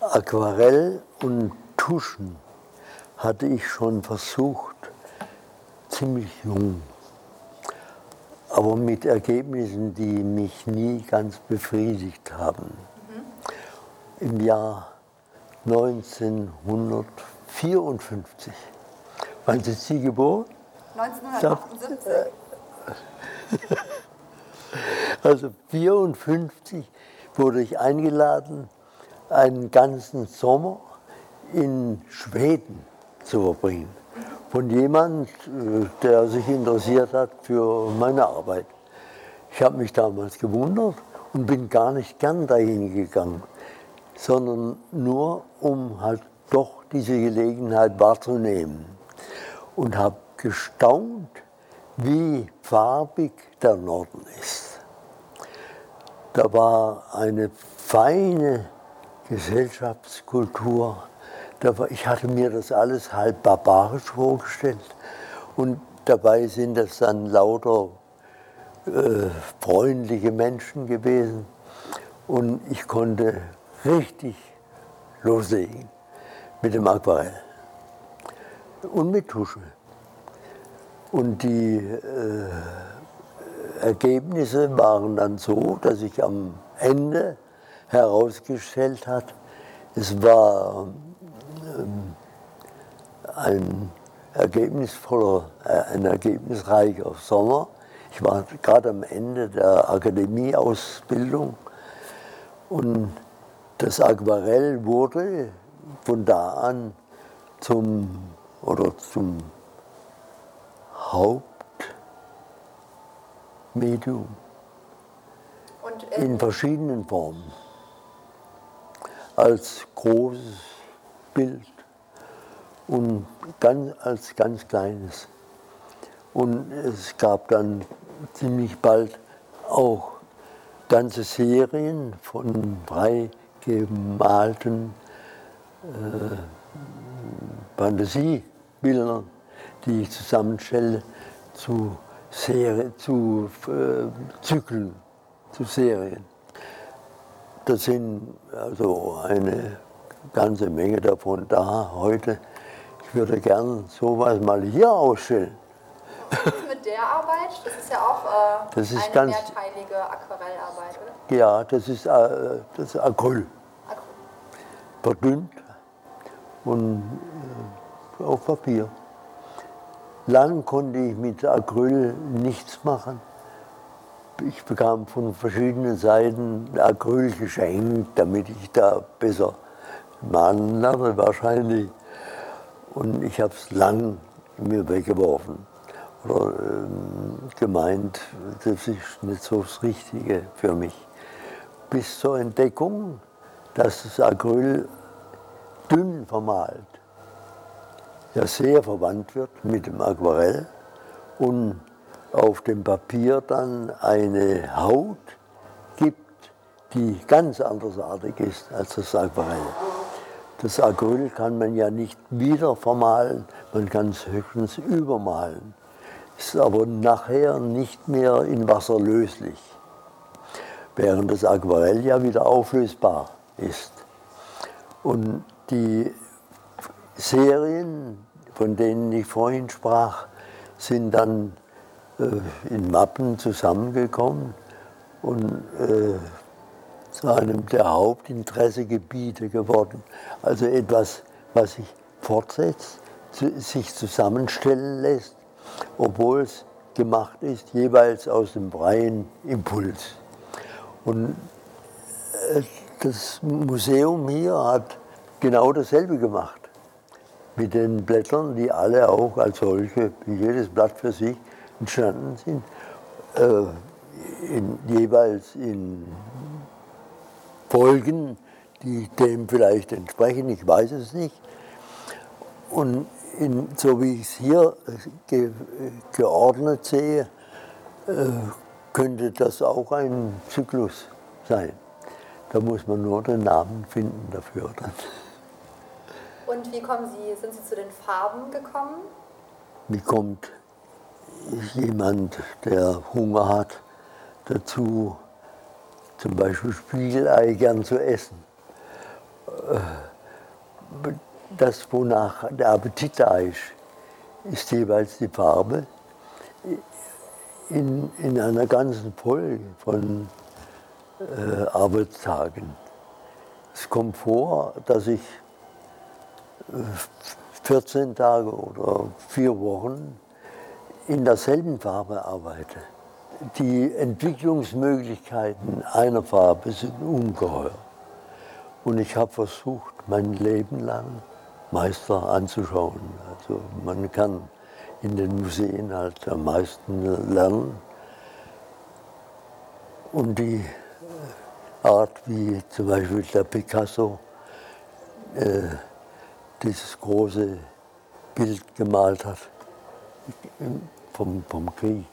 Aquarell und Tuschen hatte ich schon versucht, ziemlich jung, aber mit Ergebnissen, die mich nie ganz befriedigt haben. Mhm. Im Jahr 1954. Wann sind Sie geboren? 1978. Also 1954 wurde ich eingeladen, einen ganzen Sommer in Schweden zu verbringen. Von jemand, äh, der sich interessiert hat für meine Arbeit. Ich habe mich damals gewundert und bin gar nicht gern dahin gegangen, sondern nur, um halt doch diese Gelegenheit wahrzunehmen. Und habe gestaunt, wie farbig der Norden ist. Da war eine feine Gesellschaftskultur. Ich hatte mir das alles halb barbarisch vorgestellt. Und dabei sind das dann lauter äh, freundliche Menschen gewesen. Und ich konnte richtig loslegen mit dem Aquarell und mit Tusche. Und die äh, Ergebnisse waren dann so, dass ich am Ende herausgestellt hat, es war ähm, ein ergebnisvoller, äh, ein ergebnisreicher Sommer. Ich war gerade am Ende der Akademieausbildung und das Aquarell wurde von da an zum, oder zum Hauptmedium Und, in verschiedenen Formen. Als großes Bild und ganz, als ganz kleines. Und es gab dann ziemlich bald auch ganze Serien von frei gemalten äh, Fantasiebildern die ich zusammenstelle zu, Serie, zu äh, Zyklen, zu Serien. Das sind also eine ganze Menge davon da heute. Ich würde gern sowas mal hier ausstellen. mit der Arbeit? Das ist ja auch äh, das ist eine ganz, mehrteilige Aquarellarbeit, oder? Ja, das ist, äh, das ist Acryl. Acryl. Verdünnt und äh, auf Papier. Lang konnte ich mit Acryl nichts machen. Ich bekam von verschiedenen Seiten Acryl geschenkt, damit ich da besser malen lerne wahrscheinlich. Und ich habe es lang mir weggeworfen oder ähm, gemeint, das ist nicht so das Richtige für mich. Bis zur Entdeckung, dass das Acryl dünn vermalt ja sehr verwandt wird mit dem Aquarell und auf dem Papier dann eine Haut gibt, die ganz andersartig ist als das Aquarell. Das Acryl kann man ja nicht wieder vermalen, man kann es höchstens übermalen. Ist aber nachher nicht mehr in Wasser löslich, während das Aquarell ja wieder auflösbar ist. Und die Serien, von denen ich vorhin sprach, sind dann in Mappen zusammengekommen und äh, zu einem der Hauptinteressegebiete geworden. Also etwas, was sich fortsetzt, sich zusammenstellen lässt, obwohl es gemacht ist, jeweils aus dem freien Impuls. Und äh, das Museum hier hat genau dasselbe gemacht mit den Blättern, die alle auch als solche, jedes Blatt für sich entstanden sind, äh, in, jeweils in Folgen, die dem vielleicht entsprechen, ich weiß es nicht. Und in, so wie ich es hier ge, geordnet sehe, äh, könnte das auch ein Zyklus sein. Da muss man nur den Namen finden dafür. Dann. Und wie kommen Sie, sind Sie zu den Farben gekommen? Wie kommt jemand, der Hunger hat, dazu, zum Beispiel Spiegelei gern zu essen? das, wonach der Appetit da ist, ist jeweils die Farbe in, in einer ganzen Folge von äh, Arbeitstagen. Es kommt vor, dass ich 14 Tage oder vier Wochen in derselben Farbe arbeite. Die Entwicklungsmöglichkeiten einer Farbe sind ungeheuer. Und ich habe versucht, mein Leben lang Meister anzuschauen. Also man kann in den Museen halt am meisten lernen. Und die Art, wie zum Beispiel der Picasso äh, dieses große Bild gemalt hat vom, vom Krieg.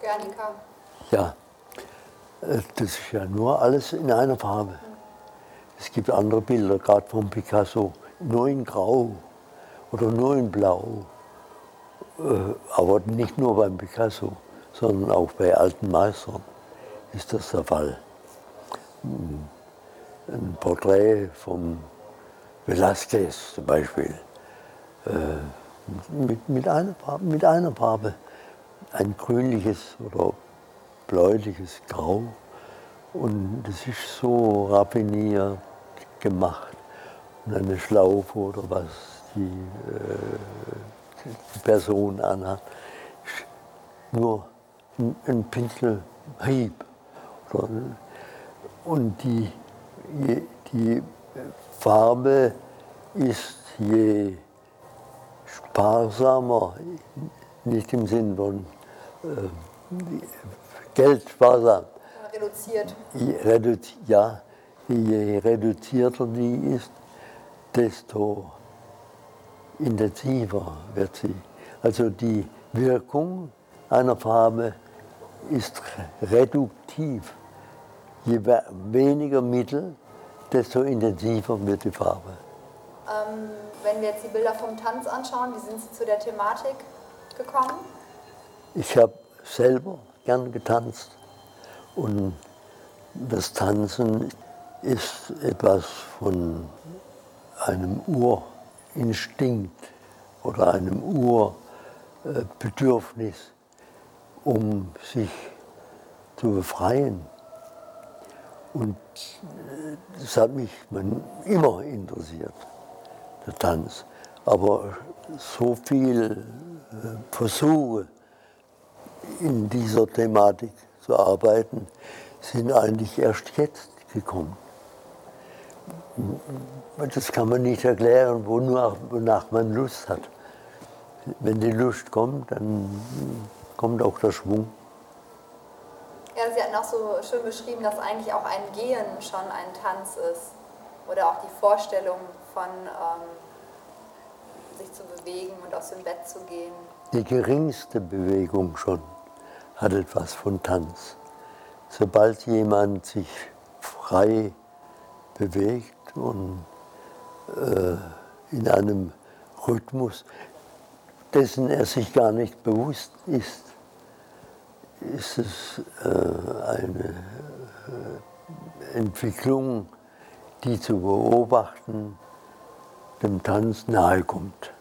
Guernica. Ja, äh, das ist ja nur alles in einer Farbe. Es gibt andere Bilder, gerade von Picasso, nur in Grau oder nur in Blau. Äh, aber nicht nur beim Picasso, sondern auch bei alten Meistern ist das der Fall. Hm. Ein Porträt vom Velázquez zum Beispiel, äh, mit, mit, einer Farbe, mit einer Farbe, ein grünliches oder bläuliches Grau. Und das ist so raffiniert gemacht. Und eine Schlaufe oder was die, äh, die Person anhat, nur ein, ein Pinselhieb. Und die, die Farbe ist je sparsamer, nicht im Sinn von äh, Geld sparsam. Reduziert. Redu ja, je reduzierter die ist, desto intensiver wird sie. Also die Wirkung einer Farbe ist reduktiv. Je weniger Mittel, desto intensiver wird die Farbe. Ähm, wenn wir jetzt die Bilder vom Tanz anschauen, wie sind Sie zu der Thematik gekommen? Ich habe selber gern getanzt und das Tanzen ist etwas von einem Urinstinkt oder einem Urbedürfnis, um sich zu befreien. Und äh, das hat mich immer interessiert, der Tanz. Aber so viel äh, Versuche in dieser Thematik zu arbeiten, sind eigentlich erst jetzt gekommen. Das kann man nicht erklären, wonach, man Lust hat. Wenn die Lust kommt, dann kommt auch der Schwung. Ja, Sie hatten auch so schön beschrieben, dass eigentlich auch ein Gehen schon ein Tanz ist. Oder auch die Vorstellung von ähm, sich zu bewegen und aus dem Bett zu gehen. Die geringste Bewegung schon hat etwas von Tanz. Sobald jemand sich frei bewegt und äh, in einem Rhythmus, dessen er sich gar nicht bewusst ist, ist es äh, eine äh, Entwicklung, die zu beobachten dem Tanz nahe kommt.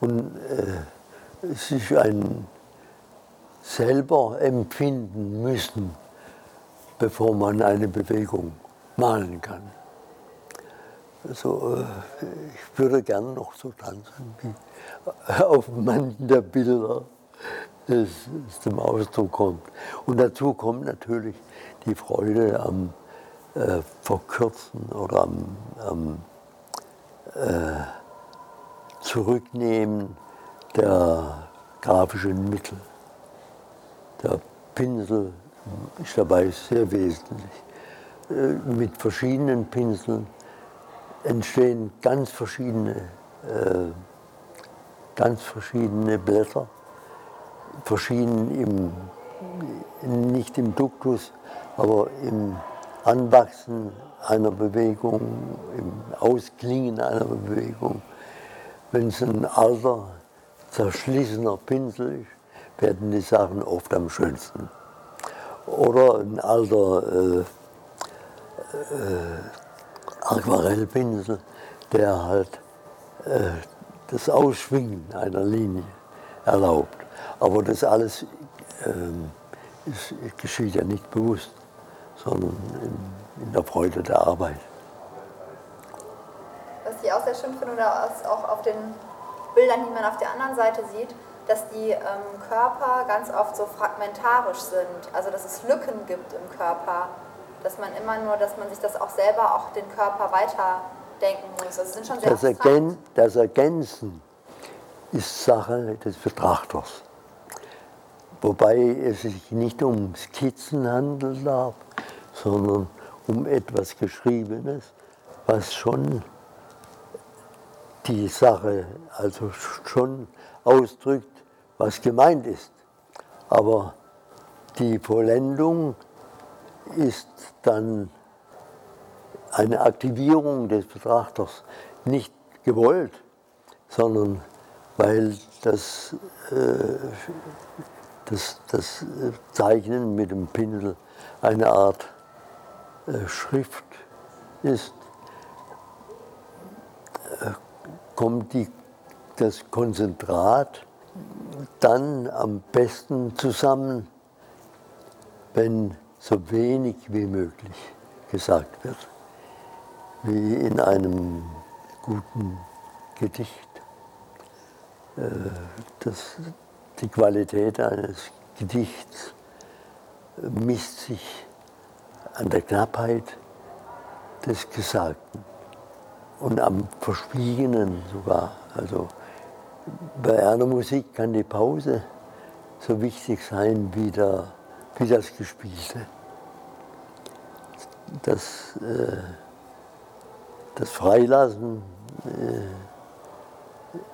Und äh, ist ein selber empfinden müssen, bevor man eine Bewegung malen kann. Also, äh, ich würde gern noch so tanzen wie auf manchen der Bilder es, es zum Ausdruck kommt. Und dazu kommt natürlich die Freude am äh, Verkürzen oder am, am äh, Zurücknehmen der grafischen Mittel. Der Pinsel ist dabei sehr wesentlich. Äh, mit verschiedenen Pinseln entstehen ganz verschiedene, äh, ganz verschiedene Blätter verschieden im, nicht im Duktus, aber im Anwachsen einer Bewegung, im Ausklingen einer Bewegung. Wenn es ein alter, zerschlissener Pinsel ist, werden die Sachen oft am schönsten. Oder ein alter, äh, äh, Aquarellpinsel, der halt äh, das Ausschwingen einer Linie erlaubt. Aber das alles ähm, geschieht ja nicht bewusst, sondern in, in, der Freude der Arbeit. Was ich auch sehr schön finde, oder auch auf den Bildern, die man auf der anderen Seite sieht, dass die ähm, Körper ganz oft so fragmentarisch sind, also dass es Lücken gibt im Körper, dass man immer nur, dass man sich das auch selber, auch den Körper weiterdenken muss. Das, sind schon sehr das, Ergän das Ergänzen ist Sache des Betrachters. Wobei es sich nicht um Skizzen handeln darf, sondern um etwas Geschriebenes, was schon die Sache also schon ausdrückt, was gemeint ist. Aber die Vollendung ist dann eine Aktivierung des Betrachters, nicht gewollt, sondern weil das, äh, das, das Zeichnen mit dem Pinsel eine Art äh, Schrift ist, äh, kommt die, das Konzentrat dann am besten zusammen, wenn so wenig wie möglich gesagt wird, wie in einem guten Gedicht. Äh, das, die Qualität eines Gedichts misst sich an der Knappheit des Gesagten und am Verschwiegenen sogar. Also bei einer Musik kann die Pause so wichtig sein wie, der, wie das Gespielte. Das, äh, das Freilassen, äh,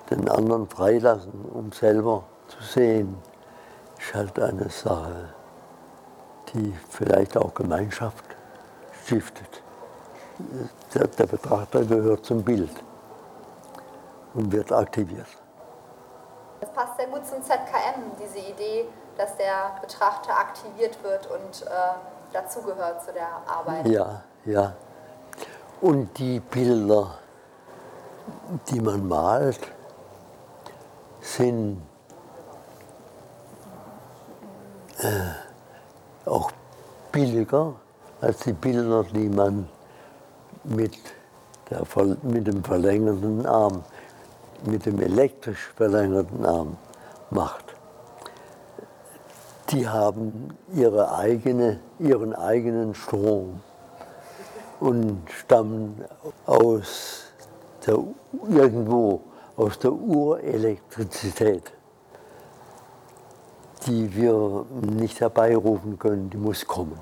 den anderen freilassen, um selber zu sehen, ist halt eine Sache, die vielleicht auch Gemeinschaft stiftet. Der, der Betrachter gehört zum Bild und wird aktiviert. Das passt sehr gut zum ZKM, diese Idee, dass der Betrachter aktiviert wird und äh, dazugehört zu der Arbeit. Ja, ja. Und die Bilder, die man malt, sind äh, auch billiger als die Bilder, die man mit, der, mit dem verlängerten Arm mit dem elektrisch verlängerten Arm macht, die haben ihre eigene, ihren eigenen Strom und stammen aus der, irgendwo aus der Urelektrizität, die wir nicht herbeirufen können, die muss kommen.